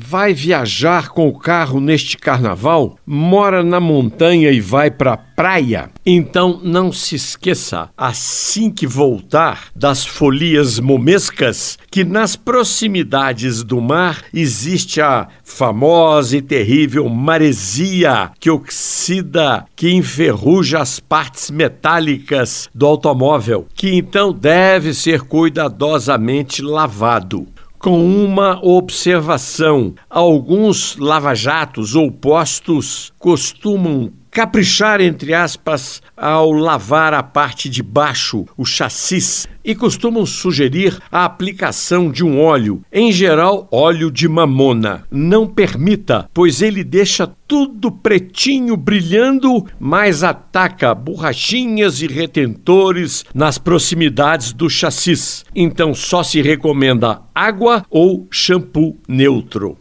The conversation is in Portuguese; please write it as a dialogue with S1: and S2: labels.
S1: vai viajar com o carro neste carnaval, mora na montanha e vai para a praia, então não se esqueça, assim que voltar das folias momescas, que nas proximidades do mar existe a famosa e terrível maresia que oxida, que enferruja as partes metálicas do automóvel, que então deve ser cuidadosamente lavado com uma observação: alguns lava-jatos ou postos costumam caprichar, entre aspas, ao lavar a parte de baixo, o chassis, e costumam sugerir a aplicação de um óleo, em geral óleo de mamona. Não permita, pois ele deixa tudo pretinho brilhando, mas ataca borrachinhas e retentores nas proximidades do chassis. Então só se recomenda água ou shampoo neutro.